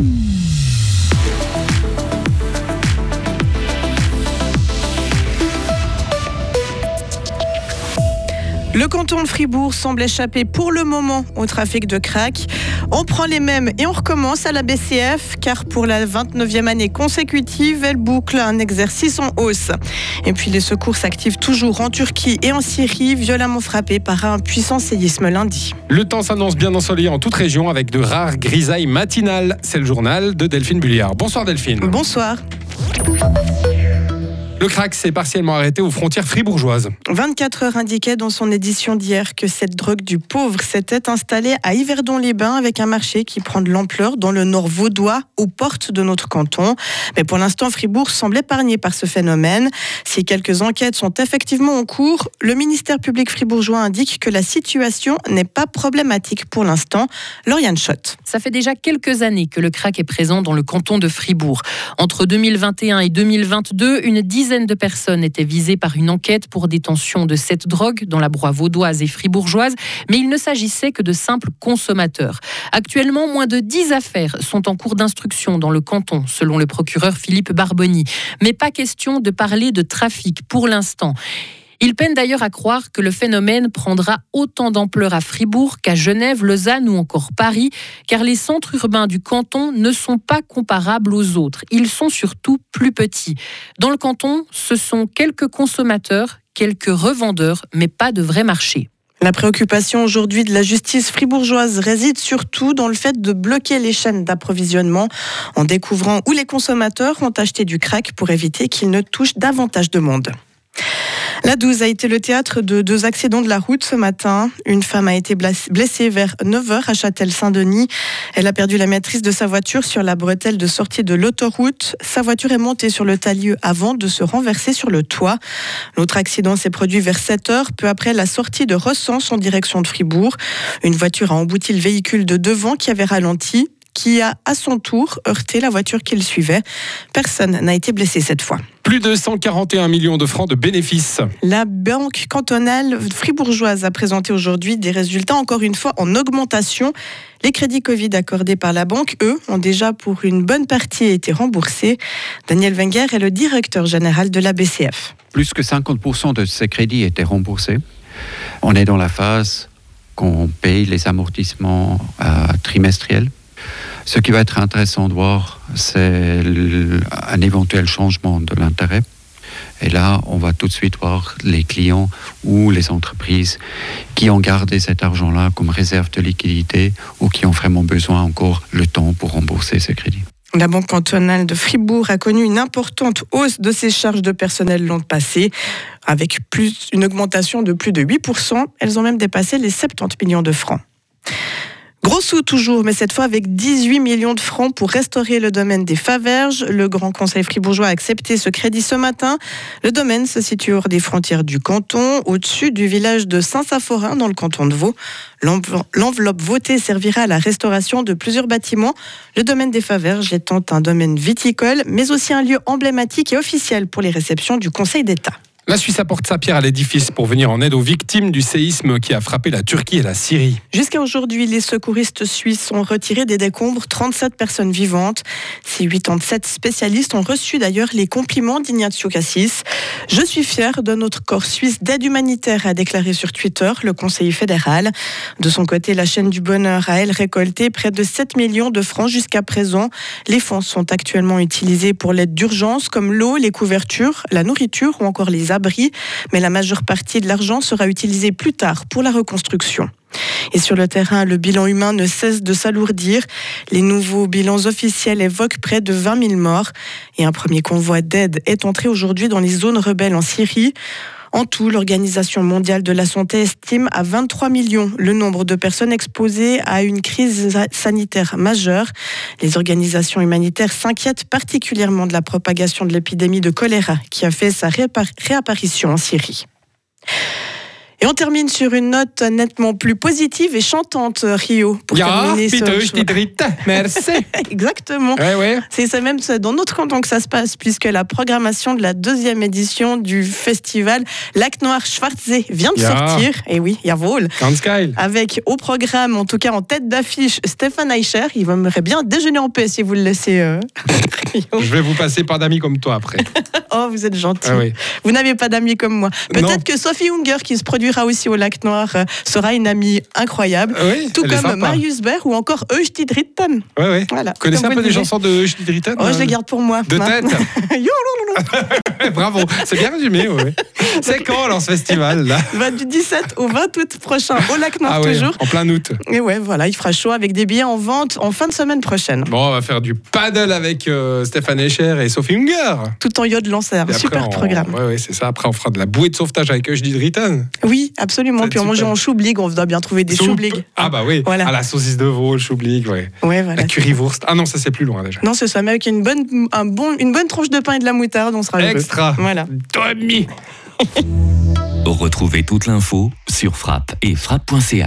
음. Le canton de Fribourg semble échapper pour le moment au trafic de crack. On prend les mêmes et on recommence à la BCF car pour la 29e année consécutive, elle boucle un exercice en hausse. Et puis les secours s'activent toujours en Turquie et en Syrie, violemment frappés par un puissant séisme lundi. Le temps s'annonce bien ensoleillé en toute région avec de rares grisailles matinales. C'est le journal de Delphine Bulliard. Bonsoir Delphine. Bonsoir. Le crack s'est partiellement arrêté aux frontières fribourgeoises. 24 heures indiquait dans son édition d'hier que cette drogue du pauvre s'était installée à Yverdon-les-Bains avec un marché qui prend de l'ampleur dans le nord vaudois, aux portes de notre canton. Mais pour l'instant, Fribourg semble épargné par ce phénomène. Si quelques enquêtes sont effectivement en cours, le ministère public fribourgeois indique que la situation n'est pas problématique pour l'instant. Lauriane Schott. Ça fait déjà quelques années que le crack est présent dans le canton de Fribourg. Entre 2021 et 2022, une dizaine de personnes étaient visées par une enquête pour détention de cette drogue dans la broie vaudoise et fribourgeoise, mais il ne s'agissait que de simples consommateurs. Actuellement, moins de 10 affaires sont en cours d'instruction dans le canton, selon le procureur Philippe Barboni. Mais pas question de parler de trafic pour l'instant. Il peine d'ailleurs à croire que le phénomène prendra autant d'ampleur à Fribourg qu'à Genève, Lausanne ou encore Paris, car les centres urbains du canton ne sont pas comparables aux autres. Ils sont surtout plus petits. Dans le canton, ce sont quelques consommateurs, quelques revendeurs, mais pas de vrai marché. La préoccupation aujourd'hui de la justice fribourgeoise réside surtout dans le fait de bloquer les chaînes d'approvisionnement en découvrant où les consommateurs ont acheté du crack pour éviter qu'ils ne touchent davantage de monde. La 12 a été le théâtre de deux accidents de la route ce matin. Une femme a été blessée vers 9h à Châtel-Saint-Denis. Elle a perdu la maîtrise de sa voiture sur la bretelle de sortie de l'autoroute. Sa voiture est montée sur le talieu avant de se renverser sur le toit. L'autre accident s'est produit vers 7h, peu après la sortie de Ressens en direction de Fribourg. Une voiture a embouti le véhicule de devant qui avait ralenti qui a à son tour heurté la voiture qu'il suivait. Personne n'a été blessé cette fois. Plus de 141 millions de francs de bénéfices. La banque cantonale fribourgeoise a présenté aujourd'hui des résultats encore une fois en augmentation. Les crédits Covid accordés par la banque, eux, ont déjà pour une bonne partie été remboursés. Daniel Wenger est le directeur général de la BCF. Plus que 50% de ces crédits étaient remboursés. On est dans la phase qu'on paye les amortissements euh, trimestriels ce qui va être intéressant de voir, c'est un éventuel changement de l'intérêt. Et là, on va tout de suite voir les clients ou les entreprises qui ont gardé cet argent-là comme réserve de liquidité ou qui ont vraiment besoin encore le temps pour rembourser ces crédits. La Banque cantonale de Fribourg a connu une importante hausse de ses charges de personnel l'an passé, avec une augmentation de plus de 8%. Elles ont même dépassé les 70 millions de francs. Gros sous toujours, mais cette fois avec 18 millions de francs pour restaurer le domaine des Faverges. Le Grand Conseil fribourgeois a accepté ce crédit ce matin. Le domaine se situe hors des frontières du canton, au-dessus du village de Saint-Saphorin dans le canton de Vaud. L'enveloppe votée servira à la restauration de plusieurs bâtiments. Le domaine des Faverges étant un domaine viticole, mais aussi un lieu emblématique et officiel pour les réceptions du Conseil d'État. La Suisse apporte sa pierre à l'édifice pour venir en aide aux victimes du séisme qui a frappé la Turquie et la Syrie. Jusqu'à aujourd'hui, les secouristes suisses ont retiré des décombres 37 personnes vivantes. Ces 87 spécialistes ont reçu d'ailleurs les compliments d'Ignazio Cassis. Je suis fier de notre corps suisse d'aide humanitaire, a déclaré sur Twitter le conseiller fédéral. De son côté, la chaîne du bonheur a, elle, récolté près de 7 millions de francs jusqu'à présent. Les fonds sont actuellement utilisés pour l'aide d'urgence comme l'eau, les couvertures, la nourriture ou encore les mais la majeure partie de l'argent sera utilisée plus tard pour la reconstruction. Et sur le terrain, le bilan humain ne cesse de s'alourdir. Les nouveaux bilans officiels évoquent près de 20 000 morts. Et un premier convoi d'aide est entré aujourd'hui dans les zones rebelles en Syrie. En tout, l'Organisation mondiale de la santé estime à 23 millions le nombre de personnes exposées à une crise sanitaire majeure. Les organisations humanitaires s'inquiètent particulièrement de la propagation de l'épidémie de choléra qui a fait sa réapparition en Syrie. Et on termine sur une note nettement plus positive et chantante, Rio. Pour Ja, terminer ce dritte. Merci. Exactement. Ouais, ouais. C'est ça même dans notre canton que ça se passe, puisque la programmation de la deuxième édition du festival Lac Noir Schwarzsee vient de Ja. sortir. Et oui, jawohl. Ganz geil. Avec au programme, en tout cas en tête d'affiche, Stéphane Eicher. Il aimerait bien déjeuner en paix si vous le laissez. euh. Je vais vous passer par d'amis comme toi après. Oh, vous êtes gentil. Ah oui. Vous n'avez pas d'amis comme moi. Peut-être que Sophie Unger, qui se produira aussi au Lac Noir, euh, sera une amie incroyable. Ah Oui, Tout comme. Marius Baer ou encore Eugenie Dritten. Ouais, ouais. Voilà. Vous connaissez un peu disiez. chansons de Judy Dritten Oh, je les garde pour moi. De tête Bravo, c'est bien résumé. ouais. C'est quand alors ce festival là? Va du 17 au 20 août prochain au Lac Noir Ah ouais, toujours. en plein août. Et ouais, voilà, il fera chaud avec des billets en vente en fin de semaine prochaine. Bon, on va faire du paddle avec euh, Stéphane Escher et Sophie Unger. Tout en Et après, super on- programme. Ouais, ouais, c'est ça. Après, on fera de la bouée de sauvetage avec Judy Dritten. Oui, absolument. Puis on mange super. en choublig, on doit bien trouver des choublig. Ah bah oui. Voilà. Ah, la saucisse de veau, le choublig, ouais. Ouais, voilà. La currywurst. Ah non, ça c'est plus loin déjà. Non, c'est ça, mais avec une bonne, un bon, une bonne tranche de pain et de la moutarde, on sera heureux. Extra. Voilà. Tommy. Retrouvez toute l'info sur frappe et frappe.ca.